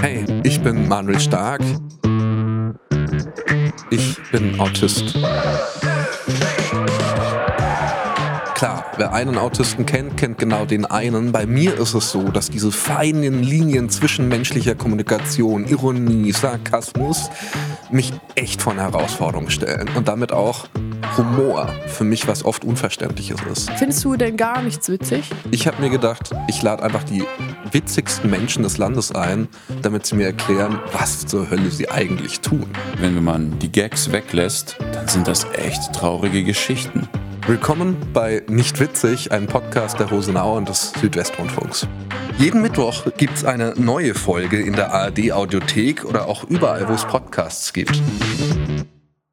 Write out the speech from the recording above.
Hey, ich bin Manuel Stark. Ich bin Autist. Klar, wer einen Autisten kennt, kennt genau den einen. Bei mir ist es so, dass diese feinen Linien zwischen menschlicher Kommunikation, Ironie, Sarkasmus mich echt vor eine Herausforderung stellen und damit auch Humor für mich was oft Unverständliches ist. Findest du denn gar nichts witzig? Ich habe mir gedacht, ich lade einfach die witzigsten Menschen des Landes ein, damit sie mir erklären, was zur Hölle sie eigentlich tun. Wenn man die Gags weglässt, dann sind das echt traurige Geschichten. Willkommen bei Nicht Witzig, einem Podcast der Rosenau und des Südwestrundfunks. Jeden Mittwoch gibt es eine neue Folge in der ARD Audiothek oder auch überall, wo es Podcasts gibt.